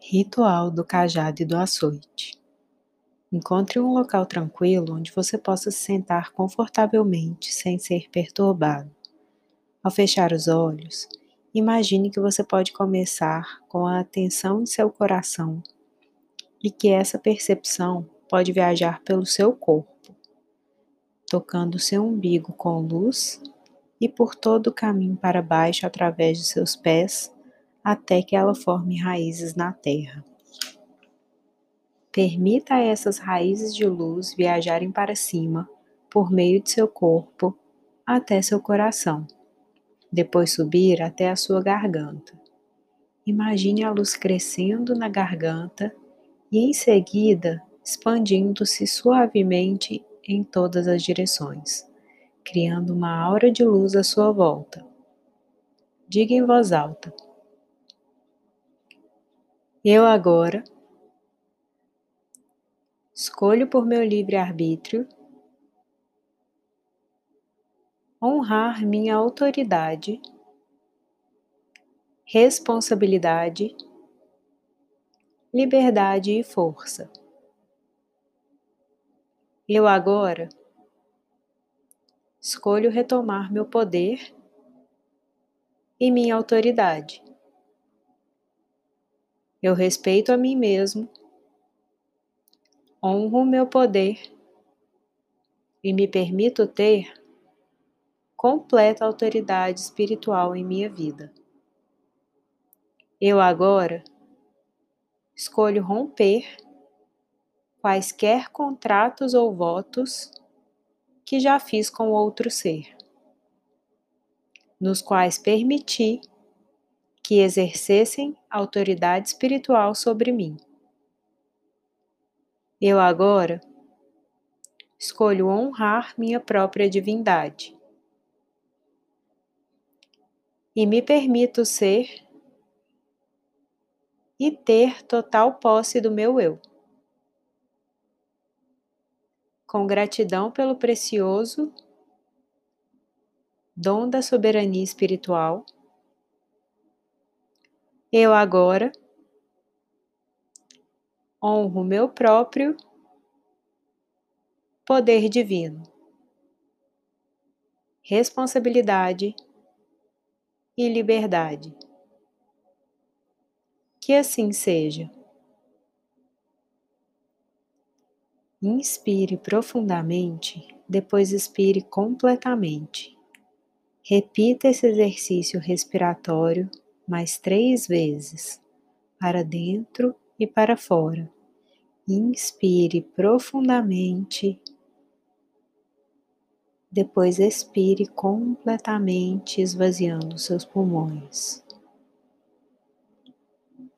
Ritual do cajado e do açoite. Encontre um local tranquilo onde você possa se sentar confortavelmente sem ser perturbado. Ao fechar os olhos, imagine que você pode começar com a atenção em seu coração e que essa percepção pode viajar pelo seu corpo, tocando seu umbigo com luz e por todo o caminho para baixo através de seus pés até que ela forme raízes na terra. Permita a essas raízes de luz viajarem para cima por meio de seu corpo até seu coração, depois subir até a sua garganta. Imagine a luz crescendo na garganta e em seguida expandindo-se suavemente em todas as direções, criando uma aura de luz à sua volta. Diga em voz alta: eu agora escolho por meu livre-arbítrio honrar minha autoridade, responsabilidade, liberdade e força. Eu agora escolho retomar meu poder e minha autoridade. Eu respeito a mim mesmo, honro o meu poder e me permito ter completa autoridade espiritual em minha vida. Eu agora escolho romper quaisquer contratos ou votos que já fiz com outro ser, nos quais permiti que exercessem autoridade espiritual sobre mim. Eu agora escolho honrar minha própria divindade e me permito ser e ter total posse do meu eu. Com gratidão pelo precioso dom da soberania espiritual eu agora honro meu próprio poder divino, responsabilidade e liberdade. Que assim seja. Inspire profundamente, depois expire completamente. Repita esse exercício respiratório mais três vezes, para dentro e para fora. Inspire profundamente, depois expire completamente, esvaziando seus pulmões.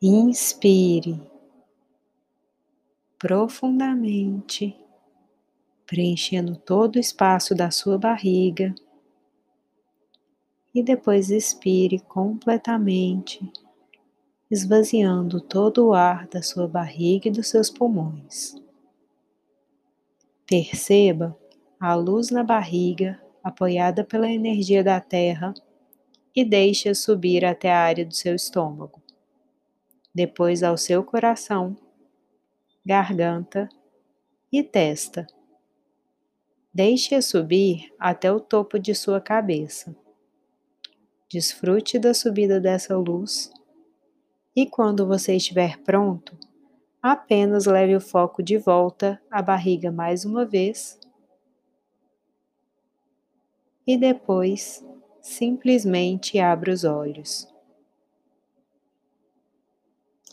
Inspire profundamente, preenchendo todo o espaço da sua barriga e depois expire completamente, esvaziando todo o ar da sua barriga e dos seus pulmões. Perceba a luz na barriga apoiada pela energia da terra e deixe-a subir até a área do seu estômago, depois ao seu coração, garganta e testa. Deixe-a subir até o topo de sua cabeça Desfrute da subida dessa luz e quando você estiver pronto, apenas leve o foco de volta à barriga mais uma vez e depois simplesmente abra os olhos.